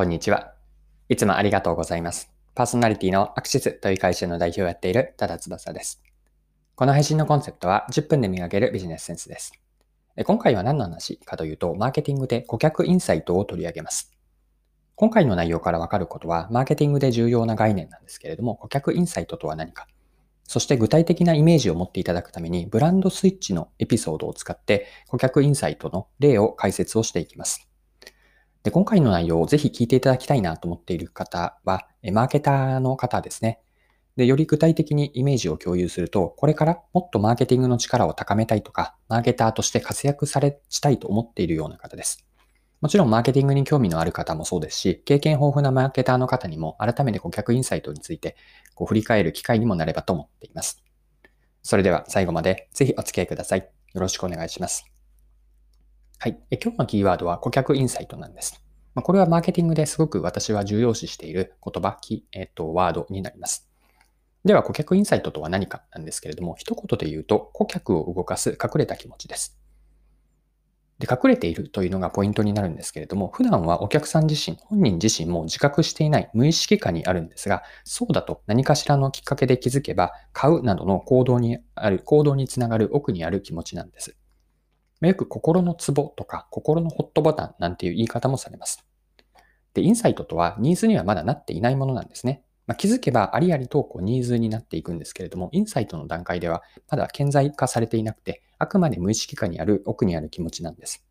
こんにちは。いつもありがとうございます。パーソナリティのアクシスという会社の代表をやっている多田翼です。この配信のコンセプトは10分で磨けるビジネスセンスです。今回は何の話かというと、マーケティングで顧客インサイトを取り上げます。今回の内容からわかることは、マーケティングで重要な概念なんですけれども、顧客インサイトとは何か、そして具体的なイメージを持っていただくために、ブランドスイッチのエピソードを使って、顧客インサイトの例を解説をしていきます。で、今回の内容をぜひ聞いていただきたいなと思っている方は、マーケターの方ですね。で、より具体的にイメージを共有すると、これからもっとマーケティングの力を高めたいとか、マーケターとして活躍され、したいと思っているような方です。もちろんマーケティングに興味のある方もそうですし、経験豊富なマーケターの方にも改めて顧客インサイトについてこう振り返る機会にもなればと思っています。それでは最後までぜひお付き合いください。よろしくお願いします。はい。今日のキーワードは顧客インサイトなんです。ま、これはマーケティングですごく私は重要視している言葉、えっと、ワードになります。では、顧客インサイトとは何かなんですけれども、一言で言うと、顧客を動かす隠れた気持ちです。で、隠れているというのがポイントになるんですけれども、普段はお客さん自身、本人自身も自覚していない無意識化にあるんですが、そうだと何かしらのきっかけで気づけば、買うなどの行動にある、行動につながる奥にある気持ちなんです。よく心のツボとか心のホットボタンなんていう言い方もされます。で、インサイトとはニーズにはまだなっていないものなんですね。まあ、気づけばありありとこうニーズになっていくんですけれども、インサイトの段階ではまだ顕在化されていなくて、あくまで無意識化にある奥にある気持ちなんです。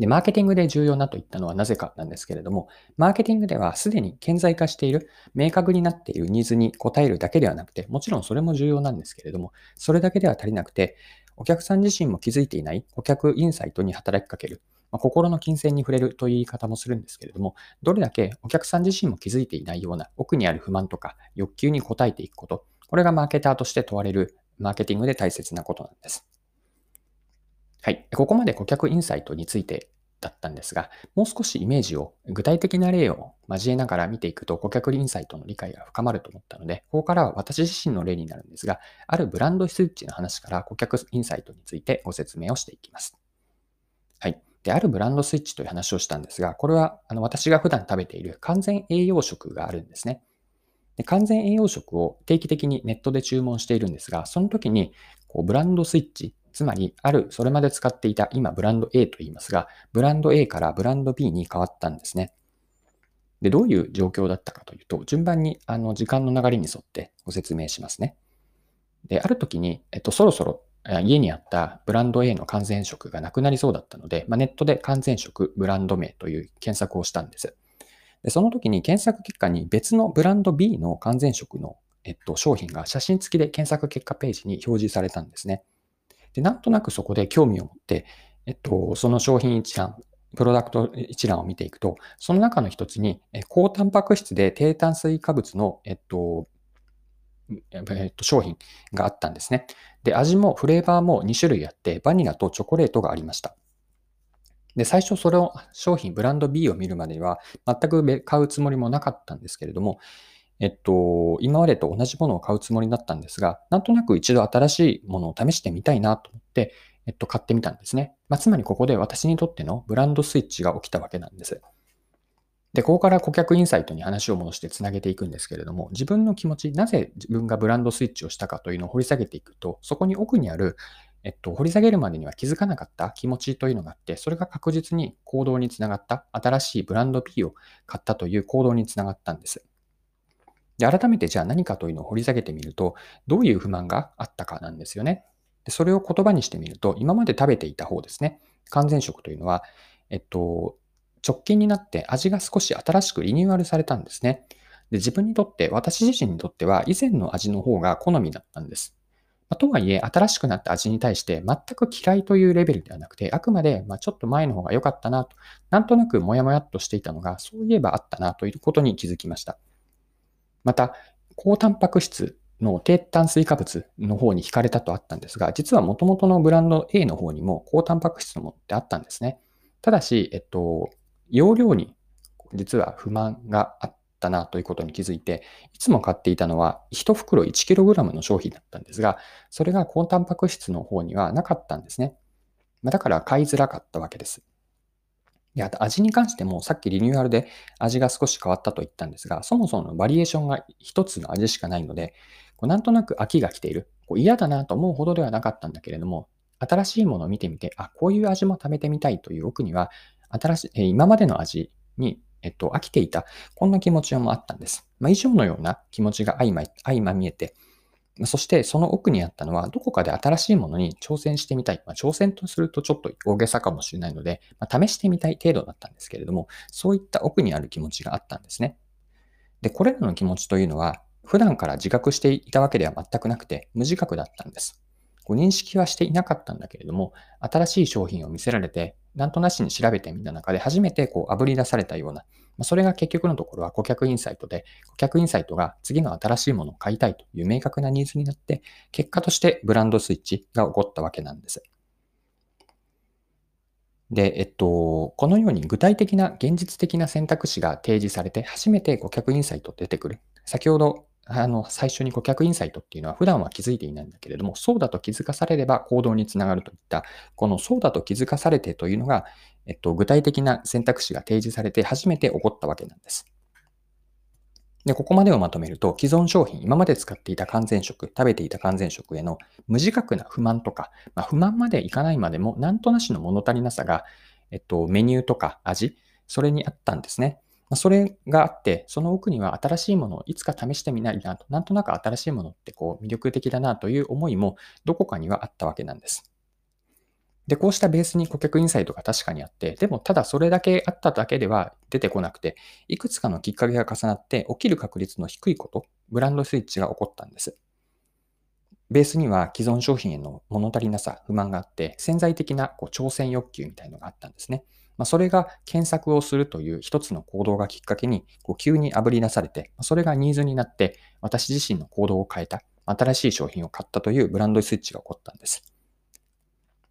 で、マーケティングで重要なと言ったのはなぜかなんですけれども、マーケティングではすでに顕在化している、明確になっているニーズに応えるだけではなくて、もちろんそれも重要なんですけれども、それだけでは足りなくて、お客さん自身も気づいていない顧客インサイトに働きかける。まあ、心の金銭に触れるという言い方もするんですけれども、どれだけお客さん自身も気づいていないような奥にある不満とか欲求に応えていくこと、これがマーケターとして問われるマーケティングで大切なことなんです。はい。ここまで顧客インサイトについてだったんですが、もう少しイメージを、具体的な例を交えながら見ていくと顧客インサイトの理解が深まると思ったので、ここからは私自身の例になるんですが、あるブランドスイッチの話から顧客インサイトについてご説明をしていきます。はい。で、あるブランドスイッチという話をしたんですが、これはあの私が普段食べている完全栄養食があるんですね。で完全栄養食を定期的にネットで注文しているんですが、その時にこうブランドスイッチ、つまり、ある、それまで使っていた、今ブランド A と言いますが、ブランド A からブランド B に変わったんですね。で、どういう状況だったかというと、順番に、あの、時間の流れに沿ってご説明しますね。で、ある時に、えっと、そろそろ家にあったブランド A の完全食がなくなりそうだったので、まあ、ネットで完全食ブランド名という検索をしたんです。で、その時に検索結果に別のブランド B の完全食の、えっと、商品が写真付きで検索結果ページに表示されたんですね。で、なんとなくそこで興味を持って、えっと、その商品一覧、プロダクト一覧を見ていくと、その中の一つに、高タンパク質で低炭水化物の、えっと、えっと、商品があったんですね。で、味もフレーバーも2種類あって、バニラとチョコレートがありました。で、最初それを商品、ブランド B を見るまでは、全く買うつもりもなかったんですけれども、えっと、今までと同じものを買うつもりだったんですが、なんとなく一度新しいものを試してみたいなと思って、えっと、買ってみたんですね。まあ、つまりここで私にとってのブランドスイッチが起きたわけなんです。で、ここから顧客インサイトに話を戻してつなげていくんですけれども、自分の気持ち、なぜ自分がブランドスイッチをしたかというのを掘り下げていくと、そこに奥にある、えっと、掘り下げるまでには気づかなかった気持ちというのがあって、それが確実に行動につながった、新しいブランド P を買ったという行動につながったんです。で、改めてじゃあ何かというのを掘り下げてみると、どういう不満があったかなんですよね。でそれを言葉にしてみると、今まで食べていた方ですね。完全食というのは、えっと、直近になって味が少し新しくリニューアルされたんですね。で自分にとって、私自身にとっては以前の味の方が好みだったんです。まあ、とはいえ、新しくなった味に対して全く嫌いというレベルではなくて、あくまでまちょっと前の方が良かったなと、なんとなくモヤモヤっとしていたのが、そういえばあったなということに気づきました。また、高タンパク質の低炭水化物の方に惹かれたとあったんですが、実は元々のブランド A の方にも高タンパク質のものってあったんですね。ただし、えっと、容量に実は不満があったなということに気づいて、いつも買っていたのは1袋 1kg の商品だったんですが、それが高タンパク質の方にはなかったんですね。だから買いづらかったわけです。で、あと味に関してもさっきリニューアルで味が少し変わったと言ったんですが、そもそものバリエーションが一つの味しかないので、こうなんとなく飽きが来ている。こう嫌だなと思うほどではなかったんだけれども、新しいものを見てみて、あ、こういう味も食べてみたいという奥には、新しい、今までの味に、えっと、飽きていた、こんな気持ちもあったんです。まあ、以上のような気持ちが相ま相ま見えて、そしてその奥にあったのは、どこかで新しいものに挑戦してみたい。まあ、挑戦とするとちょっと大げさかもしれないので、まあ、試してみたい程度だったんですけれども、そういった奥にある気持ちがあったんですね。で、これらの気持ちというのは、普段から自覚していたわけでは全くなくて、無自覚だったんです。こ認識はしていなかったんだけれども、新しい商品を見せられて、なんとなしに調べてみた中で初めてこう炙り出されたような、まそれが結局のところは顧客インサイトで、顧客インサイトが次の新しいものを買いたいという明確なニーズになって、結果としてブランドスイッチが起こったわけなんです。で、えっと、このように具体的な現実的な選択肢が提示されて初めて顧客インサイト出てくる。先ほどあの、最初に顧客インサイトっていうのは普段は気づいていないんだけれども、そうだと気づかされれば行動につながるといった、このそうだと気づかされてというのが、えっと、具体的な選択肢が提示されて初めて起こったわけなんです。で、ここまでをまとめると、既存商品、今まで使っていた完全食、食べていた完全食への無自覚な不満とか、まあ、不満までいかないまでも、なんとなしの物足りなさが、えっと、メニューとか味、それにあったんですね。まそれがあって、その奥には新しいものをいつか試してみないなと、なんとなく新しいものってこう魅力的だなという思いもどこかにはあったわけなんです。で、こうしたベースに顧客インサイトが確かにあって、でもただそれだけあっただけでは出てこなくて、いくつかのきっかけが重なって起きる確率の低いこと、ブランドスイッチが起こったんです。ベースには既存商品への物足りなさ、不満があって、潜在的なこう挑戦欲求みたいのがあったんですね。まあ、それが検索をするという一つの行動がきっかけにこう急にあぶり出されて、それがニーズになって私自身の行動を変えた、新しい商品を買ったというブランドスイッチが起こったんです。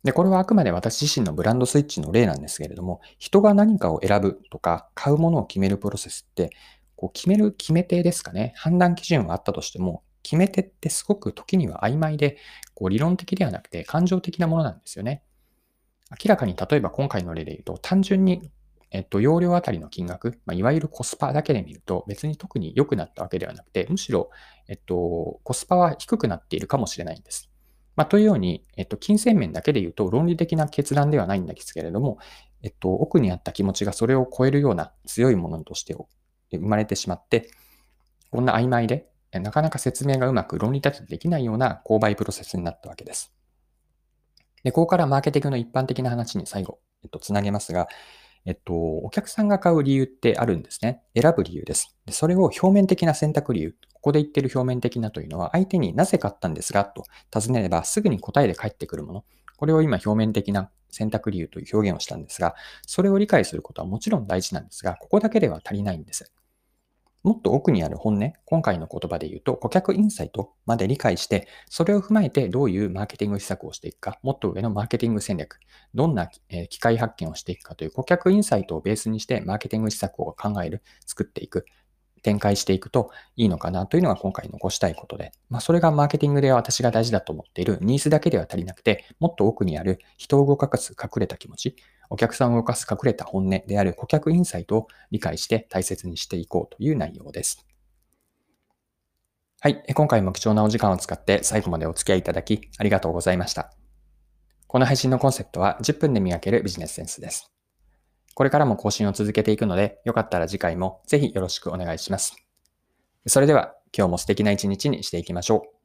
で、これはあくまで私自身のブランドスイッチの例なんですけれども、人が何かを選ぶとか、買うものを決めるプロセスって、こう決める決め手ですかね、判断基準はあったとしても、決め手ってすごく時には曖昧で、こう理論的ではなくて感情的なものなんですよね。明らかに例えば今回の例で言うと、単純に、えっと、容量あたりの金額、まあ、いわゆるコスパだけで見ると、別に特に良くなったわけではなくて、むしろ、えっと、コスパは低くなっているかもしれないんです。まあ、というように、えっと、金銭面だけで言うと論理的な決断ではないんですけれども、えっと、奥にあった気持ちがそれを超えるような強いものとして生まれてしまって、こんな曖昧で、なかなか説明がうまく論理立てできないような購買プロセスになったわけです。で、ここからマーケティングの一般的な話に最後、えっと、つなげますが、えっと、お客さんが買う理由ってあるんですね。選ぶ理由です。でそれを表面的な選択理由。ここで言ってる表面的なというのは、相手になぜ買ったんですかと尋ねれば、すぐに答えで返ってくるもの。これを今表面的な選択理由という表現をしたんですが、それを理解することはもちろん大事なんですが、ここだけでは足りないんです。もっと奥にある本音、今回の言葉で言うと、顧客インサイトまで理解して、それを踏まえてどういうマーケティング施策をしていくか、もっと上のマーケティング戦略、どんな機械発見をしていくかという顧客インサイトをベースにしてマーケティング施策を考える、作っていく。展開していくといいのかなというのが今回残したいことで、まあ、それがマーケティングで私が大事だと思っているニーズだけでは足りなくて、もっと奥にある人を動かす隠れた気持ち、お客さんを動かす隠れた本音である顧客インサイトを理解して大切にしていこうという内容です。はい。今回も貴重なお時間を使って最後までお付き合いいただきありがとうございました。この配信のコンセプトは10分で磨けるビジネスセンスです。これからも更新を続けていくので、よかったら次回もぜひよろしくお願いします。それでは今日も素敵な一日にしていきましょう。